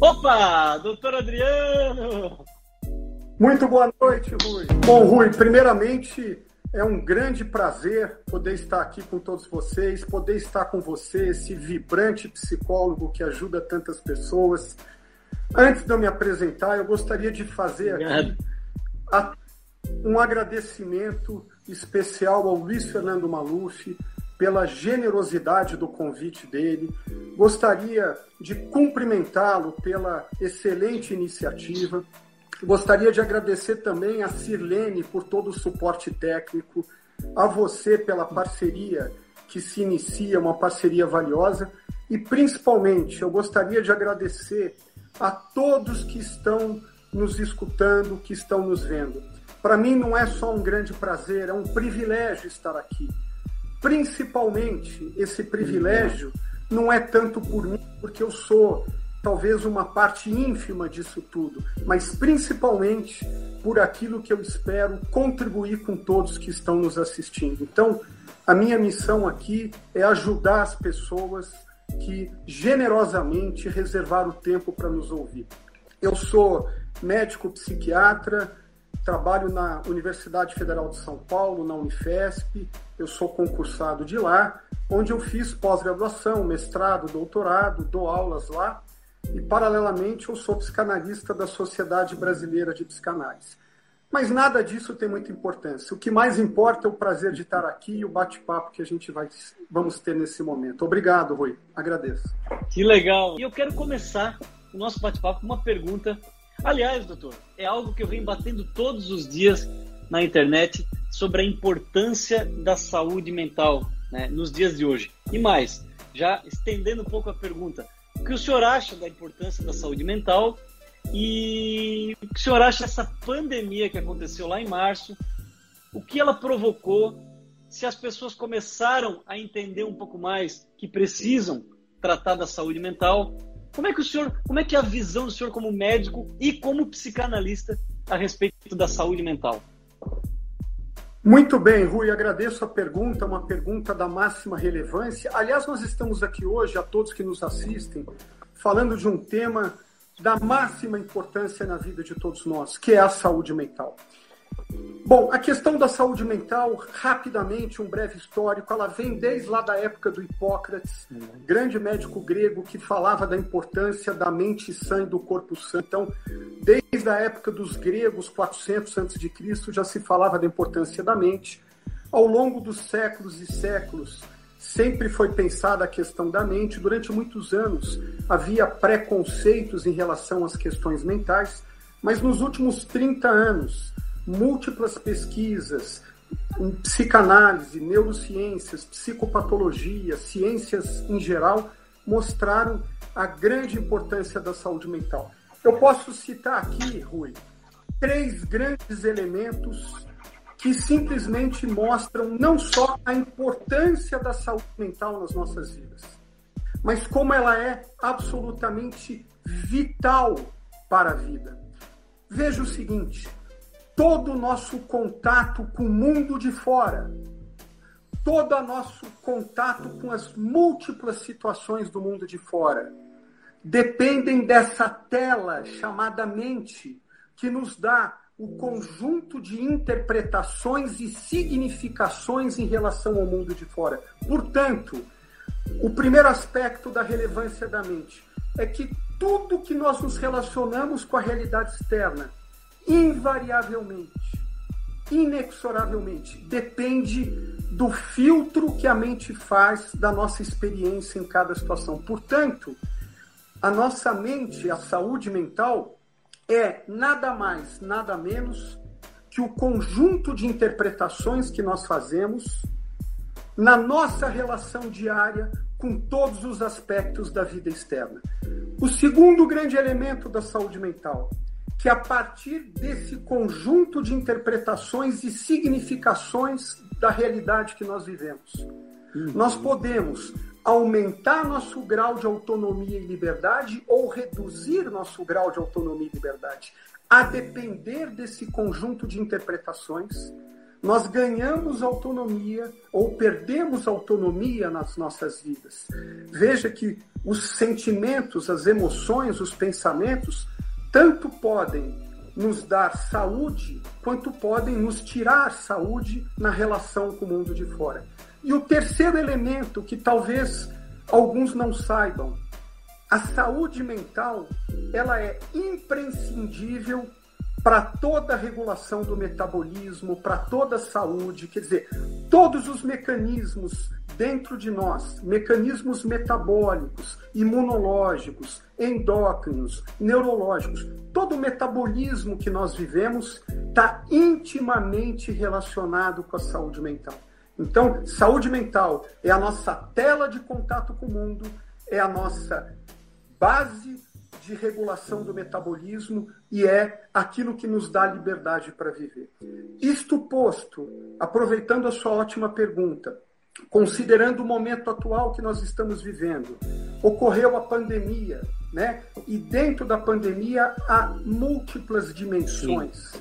Opa, doutor Adriano! Muito boa noite, Rui. Bom, Rui, primeiramente é um grande prazer poder estar aqui com todos vocês, poder estar com você, esse vibrante psicólogo que ajuda tantas pessoas. Antes de eu me apresentar, eu gostaria de fazer aqui um agradecimento especial ao Luiz Fernando Maluf pela generosidade do convite dele. Gostaria de cumprimentá-lo pela excelente iniciativa. Gostaria de agradecer também a Sirlene por todo o suporte técnico, a você pela parceria que se inicia, uma parceria valiosa, e principalmente eu gostaria de agradecer a todos que estão nos escutando, que estão nos vendo. Para mim não é só um grande prazer, é um privilégio estar aqui. Principalmente esse privilégio não é tanto por mim, porque eu sou talvez uma parte ínfima disso tudo, mas principalmente por aquilo que eu espero contribuir com todos que estão nos assistindo. Então, a minha missão aqui é ajudar as pessoas que generosamente reservaram o tempo para nos ouvir. Eu sou médico psiquiatra, trabalho na Universidade Federal de São Paulo, na Unifesp, eu sou concursado de lá, onde eu fiz pós-graduação, mestrado, doutorado, dou aulas lá, e paralelamente eu sou psicanalista da Sociedade Brasileira de Psicanálise. Mas nada disso tem muita importância. O que mais importa é o prazer de estar aqui e o bate-papo que a gente vai vamos ter nesse momento. Obrigado, Rui. Agradeço. Que legal. E eu quero começar o nosso bate-papo com uma pergunta Aliás, doutor, é algo que eu venho batendo todos os dias na internet sobre a importância da saúde mental né, nos dias de hoje. E mais, já estendendo um pouco a pergunta, o que o senhor acha da importância da saúde mental e o que o senhor acha dessa pandemia que aconteceu lá em março? O que ela provocou? Se as pessoas começaram a entender um pouco mais que precisam tratar da saúde mental como é que o senhor, como é que é a visão do senhor como médico e como psicanalista a respeito da saúde mental? Muito bem, Rui, agradeço a pergunta, uma pergunta da máxima relevância. Aliás, nós estamos aqui hoje, a todos que nos assistem, falando de um tema da máxima importância na vida de todos nós, que é a saúde mental. Bom, a questão da saúde mental, rapidamente, um breve histórico, ela vem desde lá da época do Hipócrates, grande médico grego que falava da importância da mente sã e do corpo sã. Então, desde a época dos gregos, 400 a.C., já se falava da importância da mente. Ao longo dos séculos e séculos, sempre foi pensada a questão da mente. Durante muitos anos, havia preconceitos em relação às questões mentais, mas nos últimos 30 anos, múltiplas pesquisas em psicanálise, neurociências, psicopatologia, ciências em geral, mostraram a grande importância da saúde mental. Eu posso citar aqui, Rui, três grandes elementos que simplesmente mostram não só a importância da saúde mental nas nossas vidas, mas como ela é absolutamente vital para a vida. Veja o seguinte: todo o nosso contato com o mundo de fora, todo o nosso contato com as múltiplas situações do mundo de fora, dependem dessa tela chamada mente, que nos dá o conjunto de interpretações e significações em relação ao mundo de fora. Portanto, o primeiro aspecto da relevância da mente é que tudo que nós nos relacionamos com a realidade externa invariavelmente, inexoravelmente, depende do filtro que a mente faz da nossa experiência em cada situação. Portanto, a nossa mente, a saúde mental, é nada mais, nada menos que o conjunto de interpretações que nós fazemos na nossa relação diária com todos os aspectos da vida externa. O segundo grande elemento da saúde mental que a partir desse conjunto de interpretações e significações da realidade que nós vivemos, uhum. nós podemos aumentar nosso grau de autonomia e liberdade ou reduzir nosso grau de autonomia e liberdade. A depender desse conjunto de interpretações, nós ganhamos autonomia ou perdemos autonomia nas nossas vidas. Veja que os sentimentos, as emoções, os pensamentos, tanto podem nos dar saúde, quanto podem nos tirar saúde na relação com o mundo de fora. E o terceiro elemento que talvez alguns não saibam, a saúde mental, ela é imprescindível para toda a regulação do metabolismo, para toda a saúde, quer dizer, todos os mecanismos dentro de nós, mecanismos metabólicos, imunológicos, endócrinos, neurológicos, todo o metabolismo que nós vivemos está intimamente relacionado com a saúde mental. Então, saúde mental é a nossa tela de contato com o mundo, é a nossa base de regulação do metabolismo e é aquilo que nos dá liberdade para viver. Isto posto, aproveitando a sua ótima pergunta, considerando o momento atual que nós estamos vivendo, ocorreu a pandemia, né? E dentro da pandemia há múltiplas dimensões. Sim.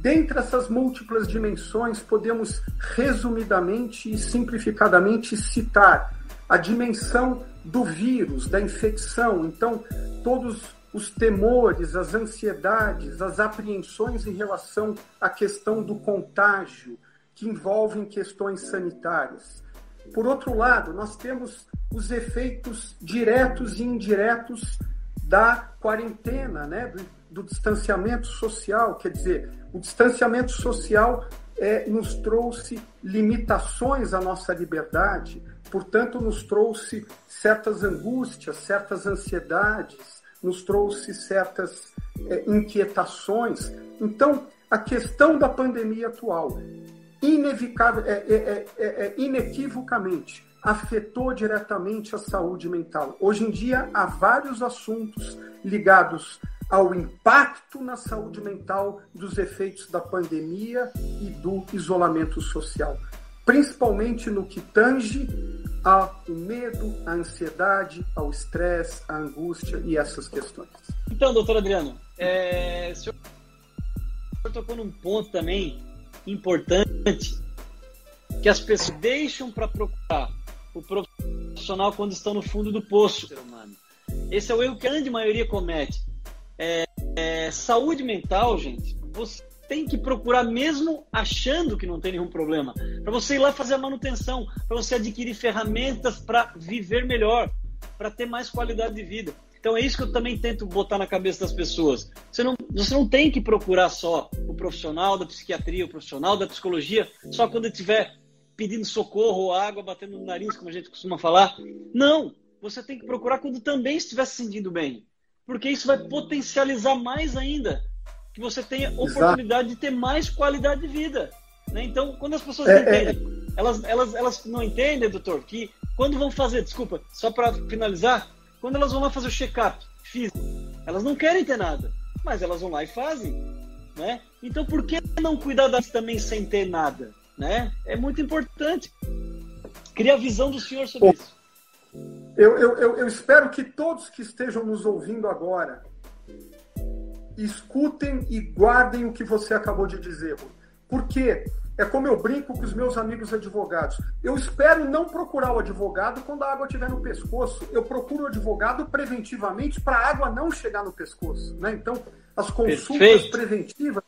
Dentre essas múltiplas dimensões, podemos resumidamente e simplificadamente citar a dimensão do vírus, da infecção. Então, todos os temores, as ansiedades, as apreensões em relação à questão do contágio, que envolvem questões sanitárias. Por outro lado, nós temos os efeitos diretos e indiretos da quarentena, né? do, do distanciamento social, quer dizer, o distanciamento social é, nos trouxe limitações à nossa liberdade, portanto, nos trouxe certas angústias, certas ansiedades, nos trouxe certas é, inquietações. Então, a questão da pandemia atual, inevitável, é, é, é, é inequivocamente, afetou diretamente a saúde mental. Hoje em dia, há vários assuntos ligados ao impacto na saúde mental dos efeitos da pandemia e do isolamento social, principalmente no que tange ao medo, à ansiedade, ao estresse, à angústia e essas questões. Então, doutor Adriano, é, o senhor tocou num ponto também importante que as pessoas deixam para procurar o profissional quando estão no fundo do poço. Esse é o erro que a grande maioria comete. É, é, saúde mental, gente, você tem que procurar mesmo achando que não tem nenhum problema, para você ir lá fazer a manutenção, para você adquirir ferramentas para viver melhor, para ter mais qualidade de vida. Então é isso que eu também tento botar na cabeça das pessoas. Você não, você não tem que procurar só o profissional da psiquiatria, o profissional da psicologia, só quando estiver pedindo socorro ou água batendo no nariz, como a gente costuma falar. Não! Você tem que procurar quando também estiver se sentindo bem porque isso vai potencializar mais ainda que você tenha oportunidade Exato. de ter mais qualidade de vida. Né? Então, quando as pessoas é, entendem, é... Elas, elas, elas não entendem, doutor, que quando vão fazer, desculpa, só para finalizar, quando elas vão lá fazer o check-up físico, elas não querem ter nada, mas elas vão lá e fazem. Né? Então, por que não cuidar das também sem ter nada? Né? É muito importante. Queria a visão do senhor sobre isso. Eu, eu, eu, eu espero que todos que estejam nos ouvindo agora escutem e guardem o que você acabou de dizer. Porque é como eu brinco com os meus amigos advogados. Eu espero não procurar o advogado quando a água estiver no pescoço. Eu procuro o advogado preventivamente para a água não chegar no pescoço. Né? Então, as consultas Perfeito. preventivas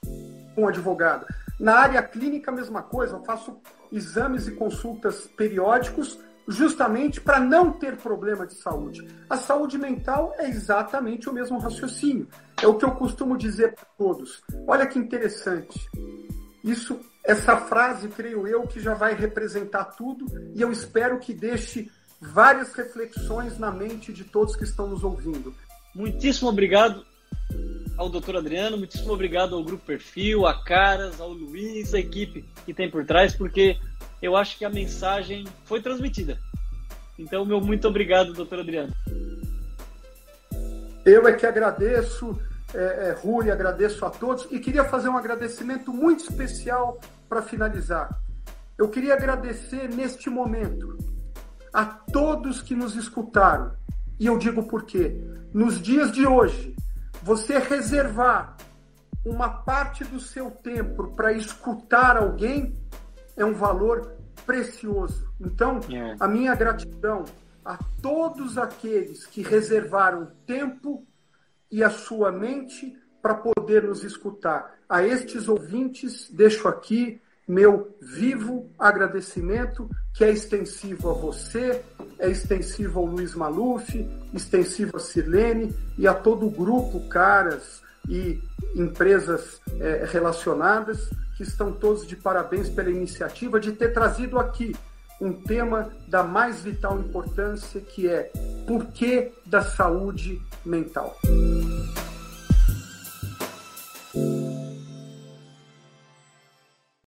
com o advogado. Na área clínica, a mesma coisa. Eu faço exames e consultas periódicos justamente para não ter problema de saúde. A saúde mental é exatamente o mesmo raciocínio. É o que eu costumo dizer para todos. Olha que interessante. Isso, essa frase, creio eu, que já vai representar tudo e eu espero que deixe várias reflexões na mente de todos que estão nos ouvindo. Muitíssimo obrigado ao doutor Adriano, muitíssimo obrigado ao Grupo Perfil, a Caras, ao Luiz, a equipe que tem por trás, porque eu acho que a mensagem foi transmitida. Então, meu muito obrigado, doutor Adriano. Eu é que agradeço, é, é, Rui, agradeço a todos e queria fazer um agradecimento muito especial para finalizar. Eu queria agradecer neste momento a todos que nos escutaram. E eu digo por quê. Nos dias de hoje, você reservar uma parte do seu tempo para escutar alguém é um valor precioso. Então, é. a minha gratidão a todos aqueles que reservaram tempo e a sua mente para poder nos escutar. A estes ouvintes, deixo aqui meu vivo agradecimento, que é extensivo a você, é extensivo ao Luiz Maluf, extensivo a Sirlene e a todo o grupo, caras e empresas é, relacionadas, que estão todos de parabéns pela iniciativa de ter trazido aqui um tema da mais vital importância, que é por que da saúde mental.